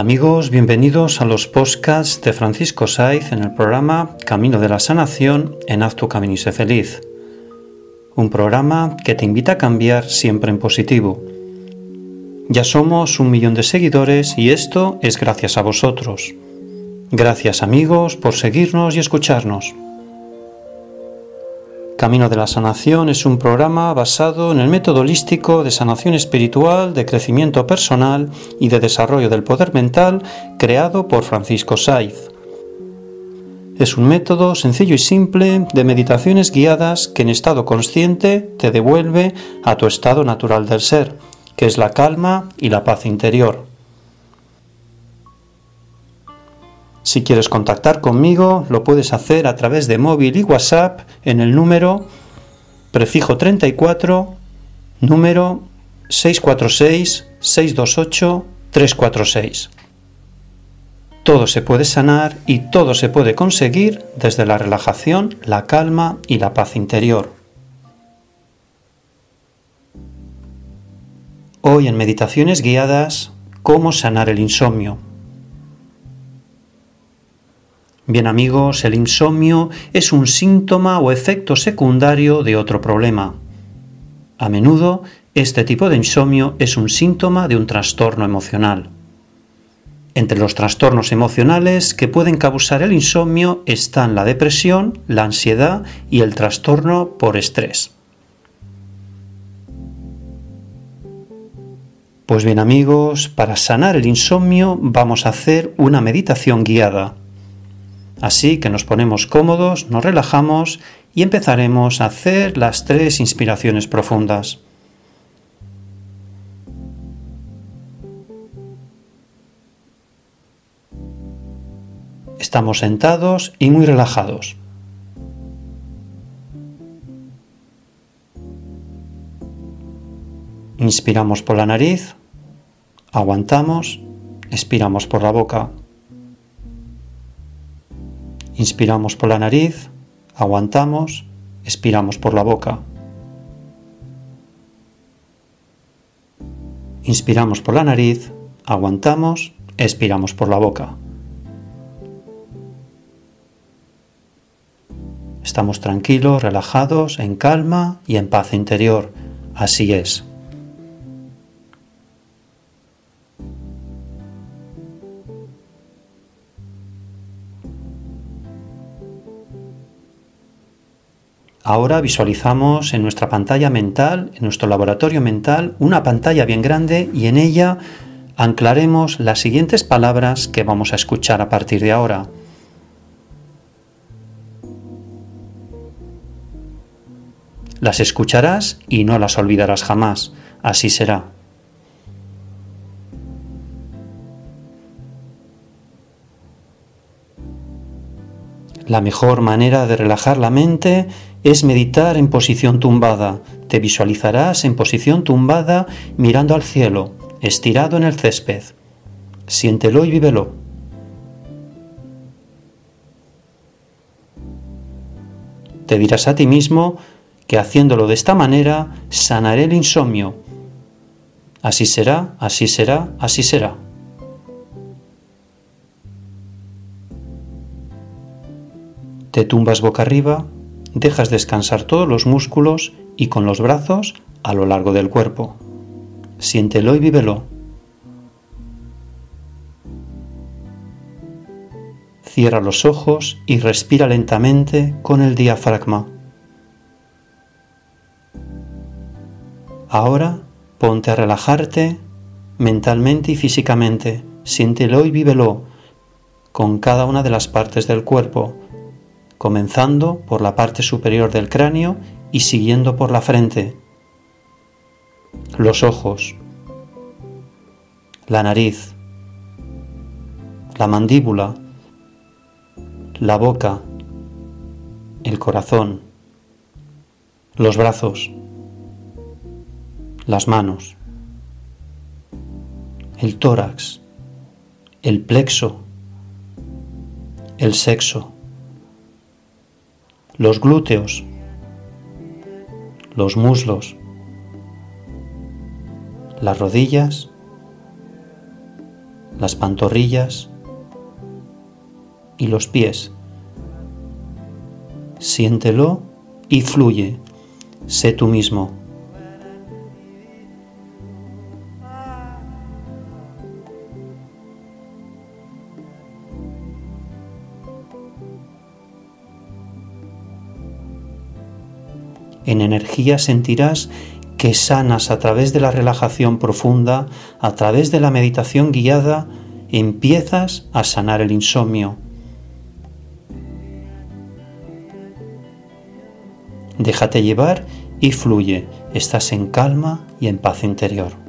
Amigos, bienvenidos a los podcasts de Francisco Saiz en el programa Camino de la Sanación en Haz tu camino y sé feliz. Un programa que te invita a cambiar siempre en positivo. Ya somos un millón de seguidores y esto es gracias a vosotros. Gracias amigos por seguirnos y escucharnos. Camino de la Sanación es un programa basado en el método holístico de sanación espiritual, de crecimiento personal y de desarrollo del poder mental creado por Francisco Saiz. Es un método sencillo y simple de meditaciones guiadas que en estado consciente te devuelve a tu estado natural del ser, que es la calma y la paz interior. Si quieres contactar conmigo, lo puedes hacer a través de móvil y WhatsApp en el número prefijo 34, número 646-628-346. Todo se puede sanar y todo se puede conseguir desde la relajación, la calma y la paz interior. Hoy en Meditaciones Guiadas, ¿cómo sanar el insomnio? Bien amigos, el insomnio es un síntoma o efecto secundario de otro problema. A menudo, este tipo de insomnio es un síntoma de un trastorno emocional. Entre los trastornos emocionales que pueden causar el insomnio están la depresión, la ansiedad y el trastorno por estrés. Pues bien amigos, para sanar el insomnio vamos a hacer una meditación guiada Así que nos ponemos cómodos, nos relajamos y empezaremos a hacer las tres inspiraciones profundas. Estamos sentados y muy relajados. Inspiramos por la nariz, aguantamos, expiramos por la boca. Inspiramos por la nariz, aguantamos, expiramos por la boca. Inspiramos por la nariz, aguantamos, expiramos por la boca. Estamos tranquilos, relajados, en calma y en paz interior. Así es. Ahora visualizamos en nuestra pantalla mental, en nuestro laboratorio mental, una pantalla bien grande y en ella anclaremos las siguientes palabras que vamos a escuchar a partir de ahora. Las escucharás y no las olvidarás jamás. Así será. La mejor manera de relajar la mente es meditar en posición tumbada. Te visualizarás en posición tumbada mirando al cielo, estirado en el césped. Siéntelo y vívelo. Te dirás a ti mismo que haciéndolo de esta manera sanaré el insomnio. Así será, así será, así será. Te tumbas boca arriba, dejas descansar todos los músculos y con los brazos a lo largo del cuerpo. Siéntelo y vívelo. Cierra los ojos y respira lentamente con el diafragma. Ahora ponte a relajarte mentalmente y físicamente. Siéntelo y vívelo con cada una de las partes del cuerpo, comenzando por la parte superior del cráneo y siguiendo por la frente, los ojos, la nariz, la mandíbula, la boca, el corazón, los brazos, las manos, el tórax, el plexo, el sexo, los glúteos, los muslos, las rodillas, las pantorrillas y los pies. Siéntelo y fluye. Sé tú mismo. En energía sentirás que sanas a través de la relajación profunda, a través de la meditación guiada, empiezas a sanar el insomnio. Déjate llevar y fluye. Estás en calma y en paz interior.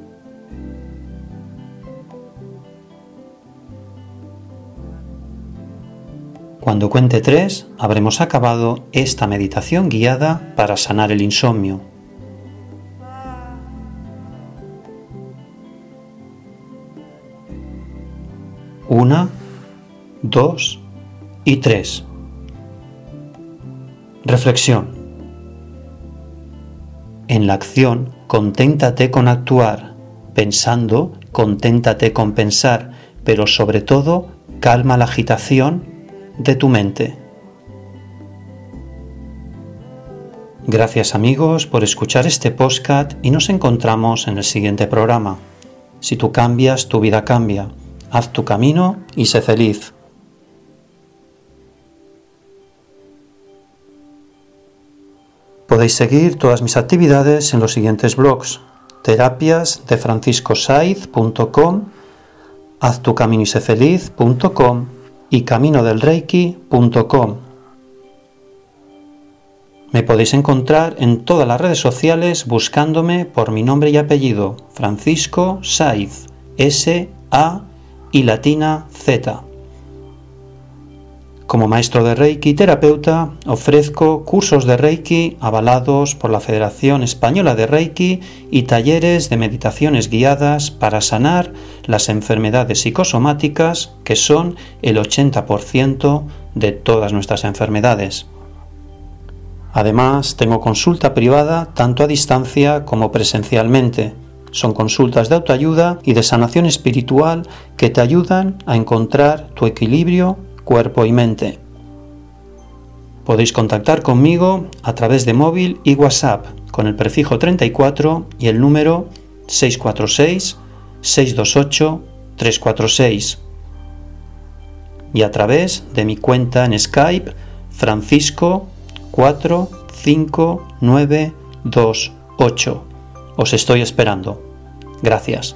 Cuando cuente tres, habremos acabado esta meditación guiada para sanar el insomnio. Una, dos y tres. Reflexión. En la acción, conténtate con actuar. Pensando, conténtate con pensar, pero sobre todo, calma la agitación de tu mente. Gracias amigos por escuchar este podcast y nos encontramos en el siguiente programa. Si tú cambias, tu vida cambia. Haz tu camino y sé feliz. Podéis seguir todas mis actividades en los siguientes blogs: terapias de franciscosaiz.com, haztucaminoysefeliz.com y caminodelreiki.com. Me podéis encontrar en todas las redes sociales buscándome por mi nombre y apellido, Francisco Saiz, S A y latina Z. Como maestro de Reiki terapeuta, ofrezco cursos de Reiki avalados por la Federación Española de Reiki y talleres de meditaciones guiadas para sanar las enfermedades psicosomáticas, que son el 80% de todas nuestras enfermedades. Además, tengo consulta privada tanto a distancia como presencialmente son consultas de autoayuda y de sanación espiritual que te ayudan a encontrar tu equilibrio cuerpo y mente. Podéis contactar conmigo a través de móvil y WhatsApp con el prefijo 34 y el número 646 628 346 y a través de mi cuenta en Skype Francisco 45928. Os estoy esperando. Gracias.